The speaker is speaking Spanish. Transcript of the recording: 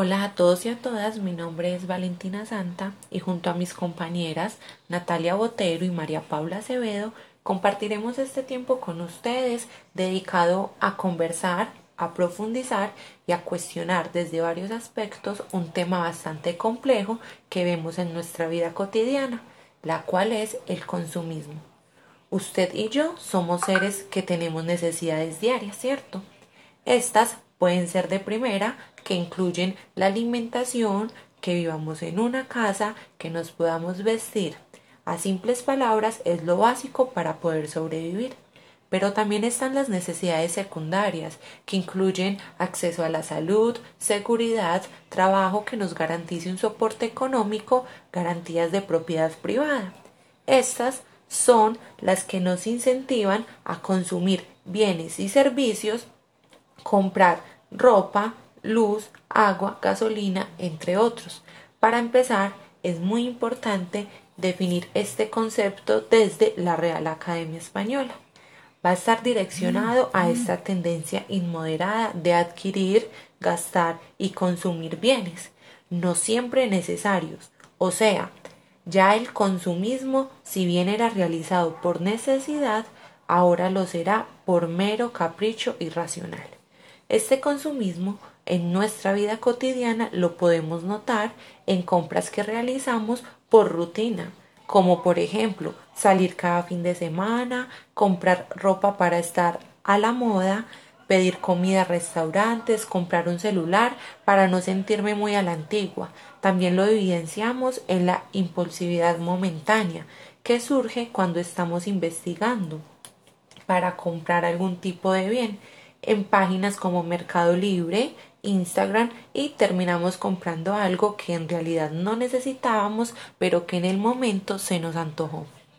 Hola a todos y a todas, mi nombre es Valentina Santa y junto a mis compañeras Natalia Botero y María Paula Acevedo compartiremos este tiempo con ustedes dedicado a conversar, a profundizar y a cuestionar desde varios aspectos un tema bastante complejo que vemos en nuestra vida cotidiana, la cual es el consumismo. Usted y yo somos seres que tenemos necesidades diarias, ¿cierto? Estas pueden ser de primera, que incluyen la alimentación, que vivamos en una casa, que nos podamos vestir. A simples palabras es lo básico para poder sobrevivir. Pero también están las necesidades secundarias, que incluyen acceso a la salud, seguridad, trabajo que nos garantice un soporte económico, garantías de propiedad privada. Estas son las que nos incentivan a consumir bienes y servicios, comprar ropa, luz, agua, gasolina, entre otros. Para empezar, es muy importante definir este concepto desde la Real Academia Española. Va a estar direccionado a esta tendencia inmoderada de adquirir, gastar y consumir bienes, no siempre necesarios. O sea, ya el consumismo, si bien era realizado por necesidad, ahora lo será por mero capricho irracional. Este consumismo en nuestra vida cotidiana lo podemos notar en compras que realizamos por rutina, como por ejemplo salir cada fin de semana, comprar ropa para estar a la moda, pedir comida a restaurantes, comprar un celular para no sentirme muy a la antigua. También lo evidenciamos en la impulsividad momentánea que surge cuando estamos investigando para comprar algún tipo de bien en páginas como Mercado Libre, Instagram y terminamos comprando algo que en realidad no necesitábamos pero que en el momento se nos antojó.